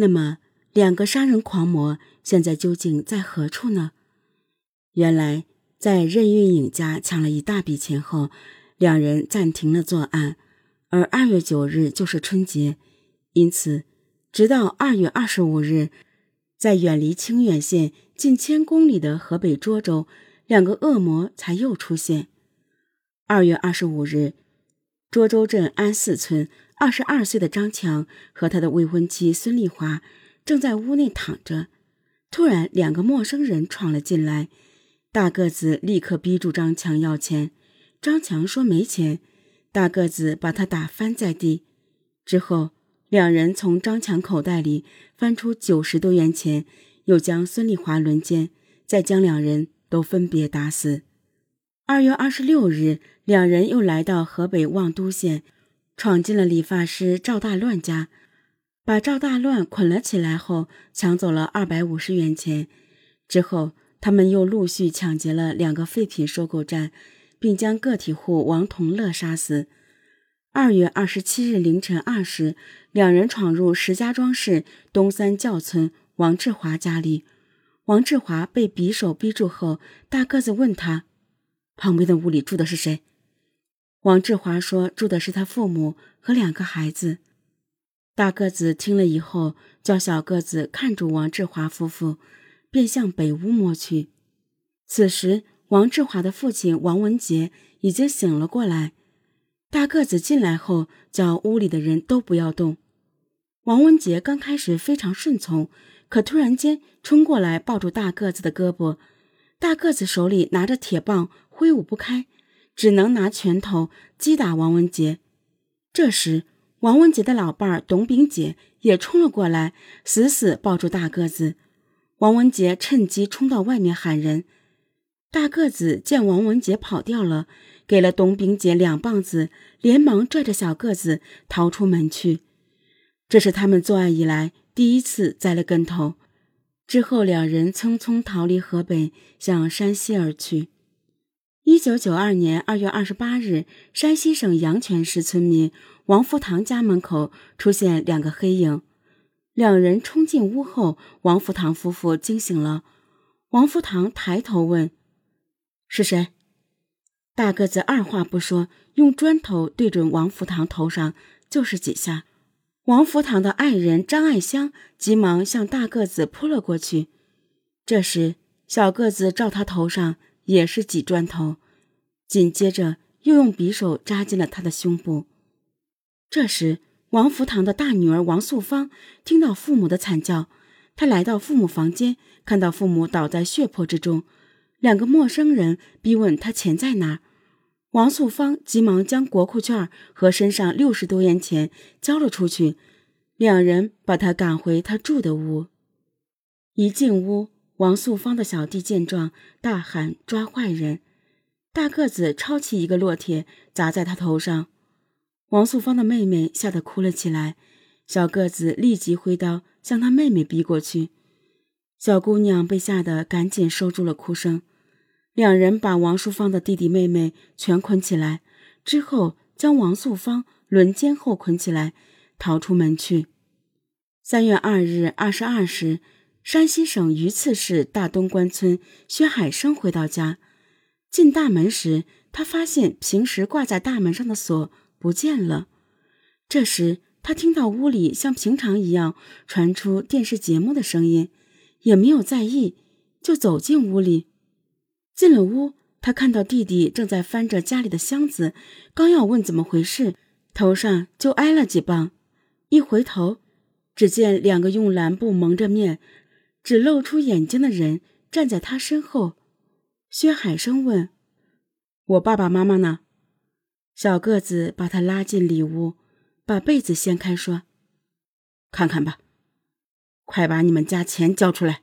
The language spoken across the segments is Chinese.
那么，两个杀人狂魔现在究竟在何处呢？原来，在任运颖家抢了一大笔钱后，两人暂停了作案。而二月九日就是春节，因此，直到二月二十五日，在远离清远县近千公里的河北涿州，两个恶魔才又出现。二月二十五日，涿州镇安寺村二十二岁的张强和他的未婚妻孙丽华正在屋内躺着，突然两个陌生人闯了进来。大个子立刻逼住张强要钱，张强说没钱，大个子把他打翻在地。之后，两人从张强口袋里翻出九十多元钱，又将孙丽华轮奸，再将两人都分别打死。二月二十六日，两人又来到河北望都县，闯进了理发师赵大乱家，把赵大乱捆了起来后，抢走了二百五十元钱。之后。他们又陆续抢劫了两个废品收购站，并将个体户王同乐杀死。二月二十七日凌晨二时，两人闯入石家庄市东三教村王志华家里。王志华被匕首逼住后，大个子问他：“旁边的屋里住的是谁？”王志华说：“住的是他父母和两个孩子。”大个子听了以后，叫小个子看住王志华夫妇。便向北屋摸去。此时，王志华的父亲王文杰已经醒了过来。大个子进来后，叫屋里的人都不要动。王文杰刚开始非常顺从，可突然间冲过来抱住大个子的胳膊。大个子手里拿着铁棒，挥舞不开，只能拿拳头击打王文杰。这时，王文杰的老伴儿董炳杰也冲了过来，死死抱住大个子。王文杰趁机冲到外面喊人，大个子见王文杰跑掉了，给了董炳杰两棒子，连忙拽着小个子逃出门去。这是他们作案以来第一次栽了跟头。之后，两人匆匆逃离河北，向山西而去。一九九二年二月二十八日，山西省阳泉市村民王福堂家门口出现两个黑影。两人冲进屋后，王福堂夫妇惊醒了。王福堂抬头问：“是谁？”大个子二话不说，用砖头对准王福堂头上就是几下。王福堂的爱人张爱香急忙向大个子扑了过去。这时，小个子照他头上也是几砖头，紧接着又用匕首扎进了他的胸部。这时。王福堂的大女儿王素芳听到父母的惨叫，她来到父母房间，看到父母倒在血泊之中，两个陌生人逼问她钱在哪。王素芳急忙将国库券和身上六十多元钱交了出去，两人把她赶回她住的屋。一进屋，王素芳的小弟见状大喊：“抓坏人！”大个子抄起一个烙铁砸在他头上。王素芳的妹妹吓得哭了起来，小个子立即挥刀向他妹妹逼过去，小姑娘被吓得赶紧收住了哭声。两人把王素芳的弟弟妹妹全捆起来，之后将王素芳轮奸后捆起来，逃出门去。三月二日二十二时，山西省榆次市大东关村薛海生回到家，进大门时，他发现平时挂在大门上的锁。不见了。这时，他听到屋里像平常一样传出电视节目的声音，也没有在意，就走进屋里。进了屋，他看到弟弟正在翻着家里的箱子，刚要问怎么回事，头上就挨了几棒。一回头，只见两个用蓝布蒙着面、只露出眼睛的人站在他身后。薛海生问：“我爸爸妈妈呢？”小个子把他拉进里屋，把被子掀开，说：“看看吧，快把你们家钱交出来。”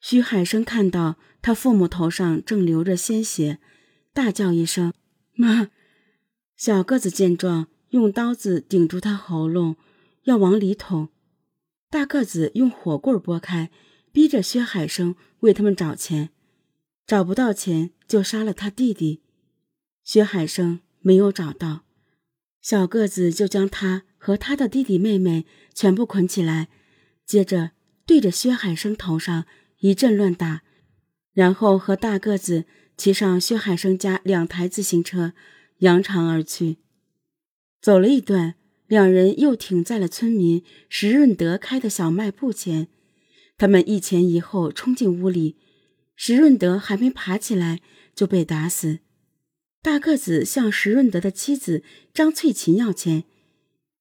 徐海生看到他父母头上正流着鲜血，大叫一声：“妈！”小个子见状，用刀子顶住他喉咙，要往里捅。大个子用火棍拨开，逼着薛海生为他们找钱，找不到钱就杀了他弟弟。薛海生。没有找到，小个子就将他和他的弟弟妹妹全部捆起来，接着对着薛海生头上一阵乱打，然后和大个子骑上薛海生家两台自行车，扬长而去。走了一段，两人又停在了村民石润德开的小卖部前。他们一前一后冲进屋里，石润德还没爬起来就被打死。大个子向石润德的妻子张翠琴要钱，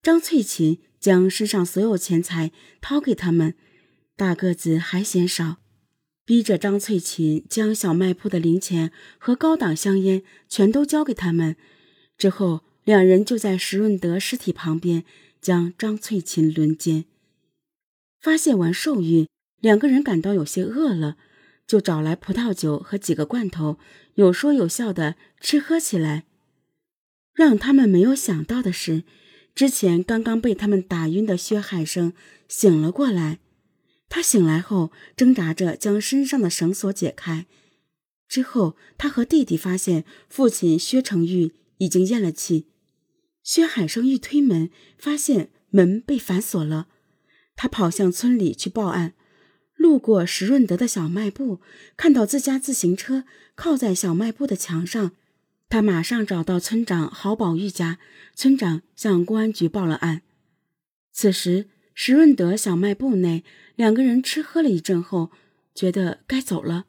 张翠琴将身上所有钱财掏给他们。大个子还嫌少，逼着张翠琴将小卖铺的零钱和高档香烟全都交给他们。之后，两人就在石润德尸体旁边将张翠琴轮奸。发泄完兽欲。两个人感到有些饿了，就找来葡萄酒和几个罐头，有说有笑的吃喝起来。让他们没有想到的是，之前刚刚被他们打晕的薛海生醒了过来。他醒来后，挣扎着将身上的绳索解开。之后，他和弟弟发现父亲薛成玉已经咽了气。薛海生一推门，发现门被反锁了，他跑向村里去报案。路过石润德的小卖部，看到自家自行车靠在小卖部的墙上，他马上找到村长郝宝玉家，村长向公安局报了案。此时，石润德小卖部内，两个人吃喝了一阵后，觉得该走了。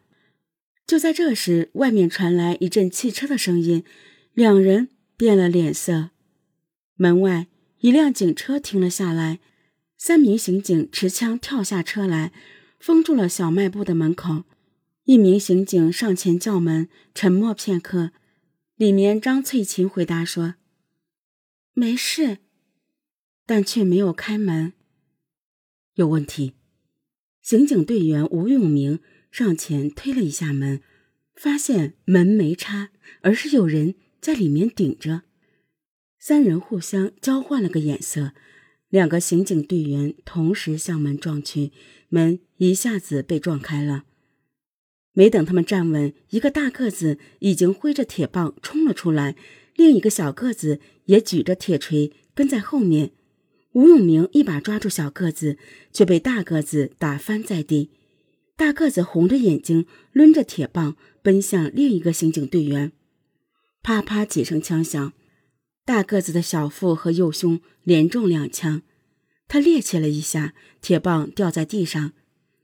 就在这时，外面传来一阵汽车的声音，两人变了脸色。门外，一辆警车停了下来，三名刑警持枪跳下车来。封住了小卖部的门口，一名刑警上前叫门，沉默片刻，里面张翠琴回答说：“没事。”但却没有开门。有问题。刑警队员吴永明上前推了一下门，发现门没插，而是有人在里面顶着。三人互相交换了个眼色。两个刑警队员同时向门撞去，门一下子被撞开了。没等他们站稳，一个大个子已经挥着铁棒冲了出来，另一个小个子也举着铁锤跟在后面。吴永明一把抓住小个子，却被大个子打翻在地。大个子红着眼睛，抡着铁棒奔向另一个刑警队员。啪啪几声枪响。大个子的小腹和右胸连中两枪，他趔趄了一下，铁棒掉在地上。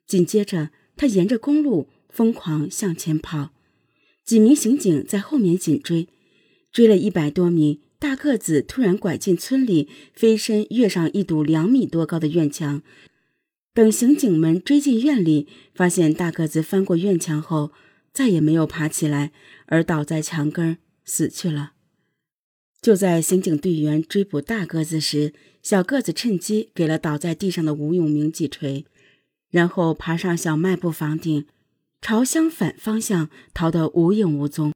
紧接着，他沿着公路疯狂向前跑，几名刑警在后面紧追。追了一百多米，大个子突然拐进村里，飞身跃上一堵两米多高的院墙。等刑警们追进院里，发现大个子翻过院墙后再也没有爬起来，而倒在墙根死去了。就在刑警队员追捕大个子时，小个子趁机给了倒在地上的吴永明几锤，然后爬上小卖部房顶，朝相反方向逃得无影无踪。